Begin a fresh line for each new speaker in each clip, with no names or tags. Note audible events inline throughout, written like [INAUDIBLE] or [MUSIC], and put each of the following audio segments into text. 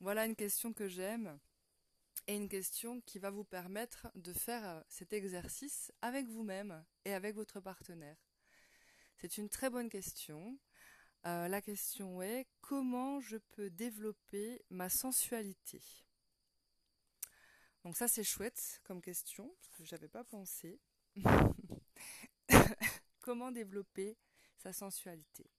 Voilà une question que j'aime et une question qui va vous permettre de faire euh, cet exercice avec vous-même et avec votre partenaire. C'est une très bonne question. Euh, la question est comment je peux développer ma sensualité? Donc ça c'est chouette comme question, parce que je n'avais pas pensé. [LAUGHS] comment développer sa sensualité?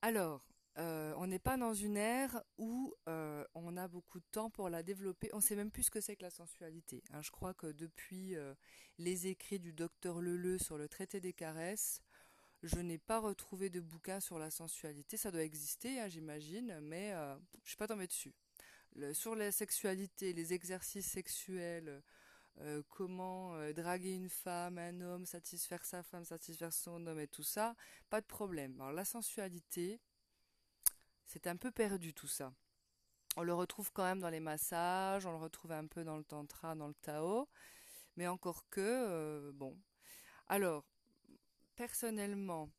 Alors, euh, on n'est pas dans une ère où euh, on a beaucoup de temps pour la développer. On sait même plus ce que c'est que la sensualité. Hein. Je crois que depuis euh, les écrits du docteur Leleu sur le traité des caresses, je n'ai pas retrouvé de bouquin sur la sensualité. Ça doit exister, hein, j'imagine, mais je ne suis pas tombée dessus. sur la sexualité, les exercices sexuels, comment draguer une femme, un homme, satisfaire sa femme, satisfaire son homme et tout ça, pas de problème. Alors la sensualité, c'est un peu perdu tout ça. On le retrouve quand même dans les massages, on le retrouve un peu dans le tantra, dans le tao, mais encore que, euh, bon. Alors, personnellement,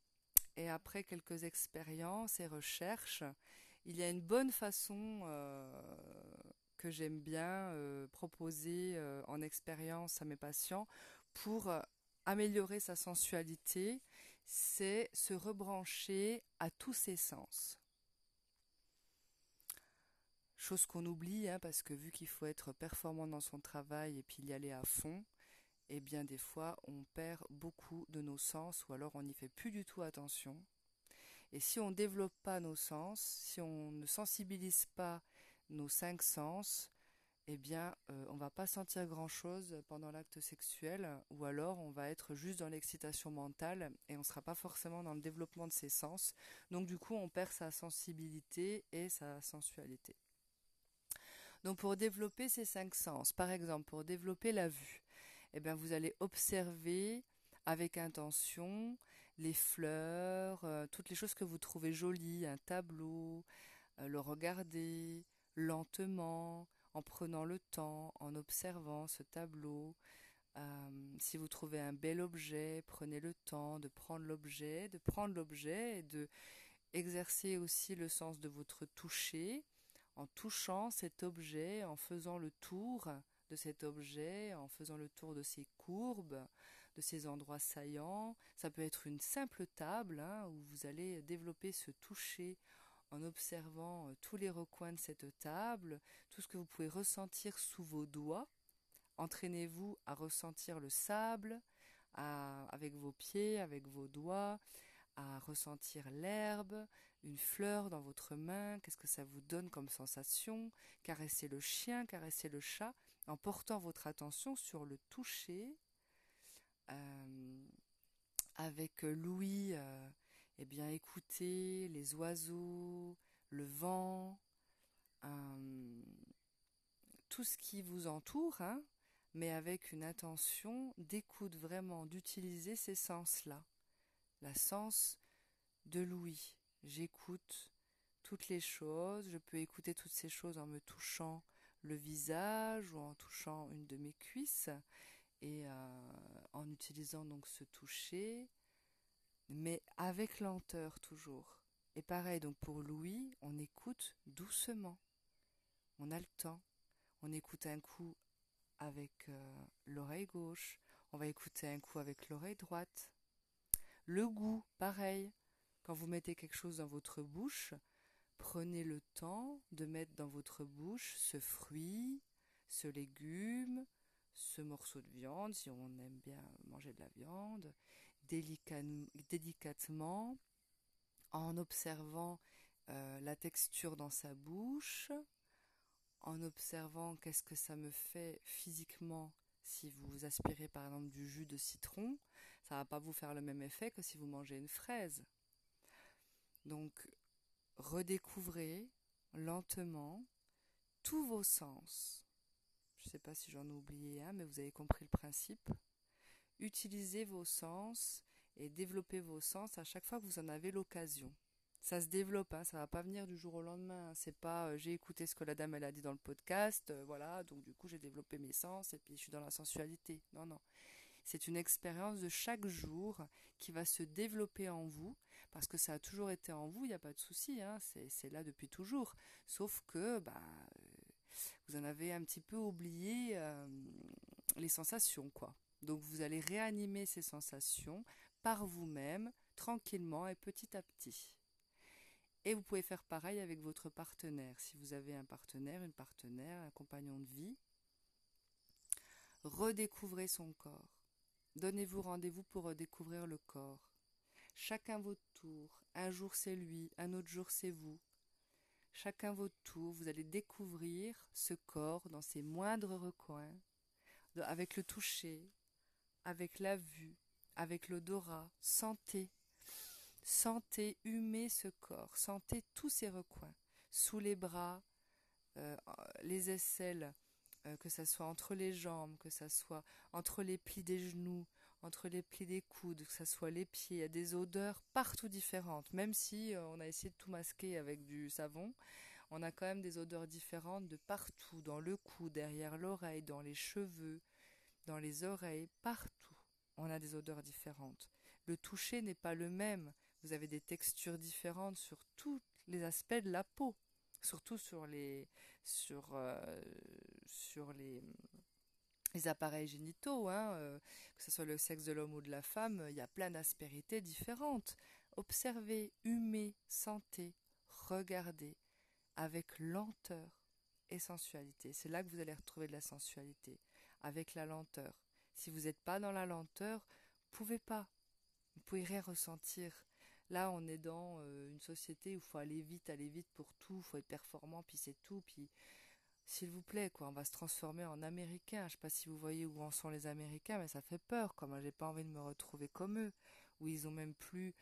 et après quelques expériences et recherches, il y a une bonne façon euh, que j'aime bien euh, proposer en expérience à mes patients pour améliorer sa sensualité, c'est se rebrancher à tous ses sens. Chose qu'on oublie, hein, parce que vu qu'il faut être performant dans son travail et puis y aller à fond, eh bien des fois on perd beaucoup de nos sens ou alors on n'y fait plus du tout attention. Et si on ne développe pas nos sens, si on ne sensibilise pas nos cinq sens, eh bien euh, on va pas sentir grand chose pendant l'acte sexuel ou alors on va être juste dans l'excitation mentale et on sera pas forcément dans le développement de ses sens. Donc du coup on perd sa sensibilité et sa sensualité. Donc pour développer ces cinq sens, par exemple pour développer la vue, eh bien vous allez observer avec intention les fleurs, euh, toutes les choses que vous trouvez jolies, un tableau, euh, le regarder lentement, en prenant le temps, en observant ce tableau. Euh, si vous trouvez un bel objet, prenez le temps de prendre l'objet, de prendre l'objet et de exercer aussi le sens de votre toucher en touchant cet objet, en faisant le tour de cet objet, en faisant le tour de ses courbes, de ses endroits saillants. Ça peut être une simple table hein, où vous allez développer ce toucher en observant euh, tous les recoins de cette table, tout ce que vous pouvez ressentir sous vos doigts. Entraînez-vous à ressentir le sable avec vos pieds, avec vos doigts, à ressentir l'herbe, une fleur dans votre main, qu'est-ce que ça vous donne comme sensation, caresser le chien, caresser le chat, en portant votre attention sur le toucher. Euh, avec Louis, euh, eh bien écoutez les oiseaux, le vent, euh, tout ce qui vous entoure, hein, mais avec une intention d'écoute vraiment, d'utiliser ces sens-là la sens de l'ouïe. J'écoute toutes les choses, je peux écouter toutes ces choses en me touchant le visage ou en touchant une de mes cuisses et euh, en utilisant donc ce toucher, mais avec lenteur toujours. Et pareil, donc pour Louis, on écoute doucement. On a le temps. On écoute un coup avec euh, l'oreille gauche, on va écouter un coup avec l'oreille droite. Le goût, pareil. Quand vous mettez quelque chose dans votre bouche, prenez le temps de mettre dans votre bouche ce fruit, ce légume, ce morceau de viande, si on aime bien manger de la viande, délicatement, en observant euh, la texture dans sa bouche, en observant qu'est-ce que ça me fait physiquement si vous aspirez par exemple du jus de citron, ça va pas vous faire le même effet que si vous mangez une fraise. Donc redécouvrez lentement tous vos sens. Je ne sais pas si j'en ai oublié un, mais vous avez compris le principe. Utilisez vos sens et développez vos sens à chaque fois que vous en avez l'occasion ça se développe, hein, ça va pas venir du jour au lendemain. Hein. C'est pas euh, j'ai écouté ce que la dame elle a dit dans le podcast, euh, voilà, donc du coup j'ai développé mes sens et puis je suis dans la sensualité. Non, non. C'est une expérience de chaque jour qui va se développer en vous parce que ça a toujours été en vous, il n'y a pas de souci, hein, c'est là depuis toujours. Sauf que bah, vous en avez un petit peu oublié euh, les sensations, quoi. Donc vous allez réanimer ces sensations par vous-même, tranquillement et petit à petit. Et vous pouvez faire pareil avec votre partenaire. Si vous avez un partenaire, une partenaire, un compagnon de vie, redécouvrez son corps. Donnez-vous rendez-vous pour redécouvrir le corps. Chacun votre tour. Un jour c'est lui, un autre jour c'est vous. Chacun votre tour, vous allez découvrir ce corps dans ses moindres recoins, avec le toucher, avec la vue, avec l'odorat. Sentez, sentez, humez ce corps, sentez tous ses recoins, sous les bras, euh, les aisselles, euh, que ça soit entre les jambes, que ça soit entre les plis des genoux, entre les plis des coudes, que ça soit les pieds, il y a des odeurs partout différentes. Même si euh, on a essayé de tout masquer avec du savon, on a quand même des odeurs différentes de partout, dans le cou, derrière l'oreille, dans les cheveux, dans les oreilles, partout. On a des odeurs différentes. Le toucher n'est pas le même. Vous avez des textures différentes sur tous les aspects de la peau, surtout sur les sur euh, sur les les appareils génitaux, hein, euh, que ce soit le sexe de l'homme ou de la femme, il y a plein d'aspérités différentes. Observez, humez, sentez, regardez avec lenteur et sensualité. C'est là que vous allez retrouver de la sensualité, avec la lenteur. Si vous n'êtes pas dans la lenteur, vous pouvez pas. Vous pouvez rien ressentir. Là, on est dans euh, une société où il faut aller vite, aller vite pour tout, il faut être performant, puis c'est tout, puis s'il vous plaît, quoi, on va se transformer en américain. Je sais pas si vous voyez où en sont les Américains, mais ça fait peur, quoi. Moi, j'ai pas envie de me retrouver comme eux, où ils ont même plus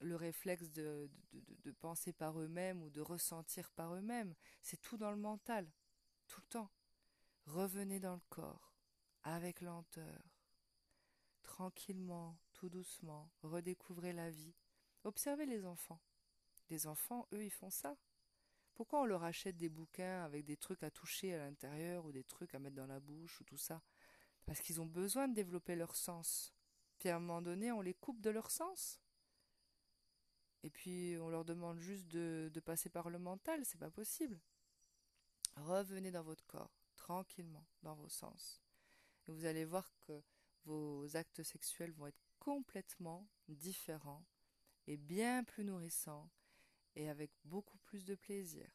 le réflexe de, de, penser par eux-mêmes ou de ressentir par eux-mêmes. C'est tout dans le mental, tout le temps. Revenez dans le corps, avec lenteur, tranquillement, tout doucement, redécouvrez la vie. Observez les enfants. Les enfants, eux, ils font ça. Pourquoi on leur achète des bouquins avec des trucs à toucher à l'intérieur ou des trucs à mettre dans la bouche ou tout ça? Parce qu'ils ont besoin de développer leur sens. Puis à un moment donné, on les coupe de leur sens. Et puis on leur demande juste de, passer par le mental, c'est pas possible. Revenez dans votre corps, tranquillement, dans vos sens. Vous allez voir que vos actes sexuels vont être complètement différents et bien plus nourrissants et avec beaucoup plus de plaisir.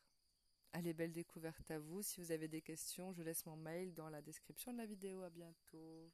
Allez, belle découverte à vous. Si vous avez des questions, je laisse mon mail dans la description de la vidéo. À bientôt.